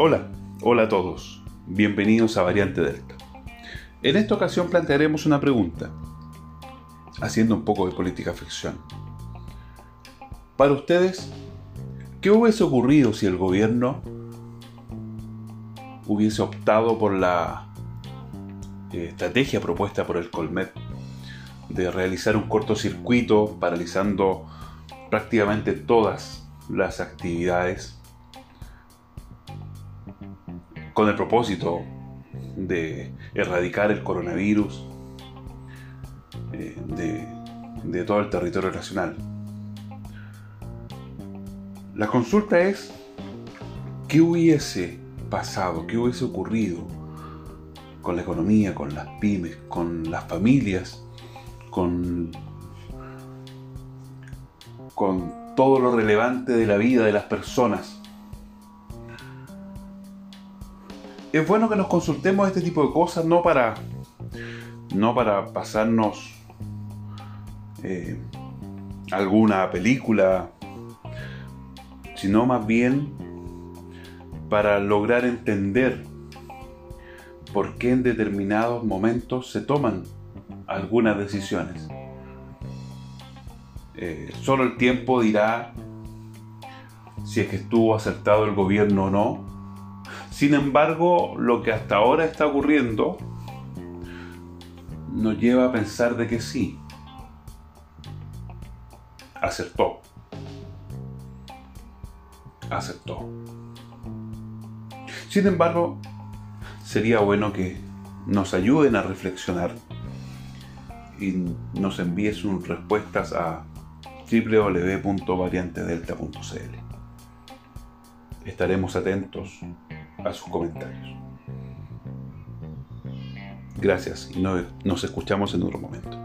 Hola, hola a todos. Bienvenidos a Variante Delta. En esta ocasión plantearemos una pregunta, haciendo un poco de política ficción. Para ustedes, ¿qué hubiese ocurrido si el gobierno hubiese optado por la eh, estrategia propuesta por el Colmet de realizar un cortocircuito paralizando prácticamente todas las actividades con el propósito de erradicar el coronavirus eh, de, todo el territorio nacional. La consulta es, ¿qué hubiese pasado, qué hubiese ocurrido con la economía, con las pymes, con las familias, con, con todo lo relevante de la vida de las personas es bueno que nos consultemos este tipo de cosas, no para, no para pasarnos eh, alguna película, sino más bien para lograr entender por qué en determinados momentos se toman algunas decisiones. Eh, solo el tiempo dirá si es que estuvo acertado el gobierno o no, sin embargo, lo que hasta ahora está ocurriendo nos lleva a pensar de que sí, acertó. Aceptó. Sin embargo, sería bueno que nos ayuden a reflexionar y nos envíen sus respuestas a www.variantedelta.cl. Estaremos atentos a sus comentarios. Gracias y nos escuchamos en otro momento.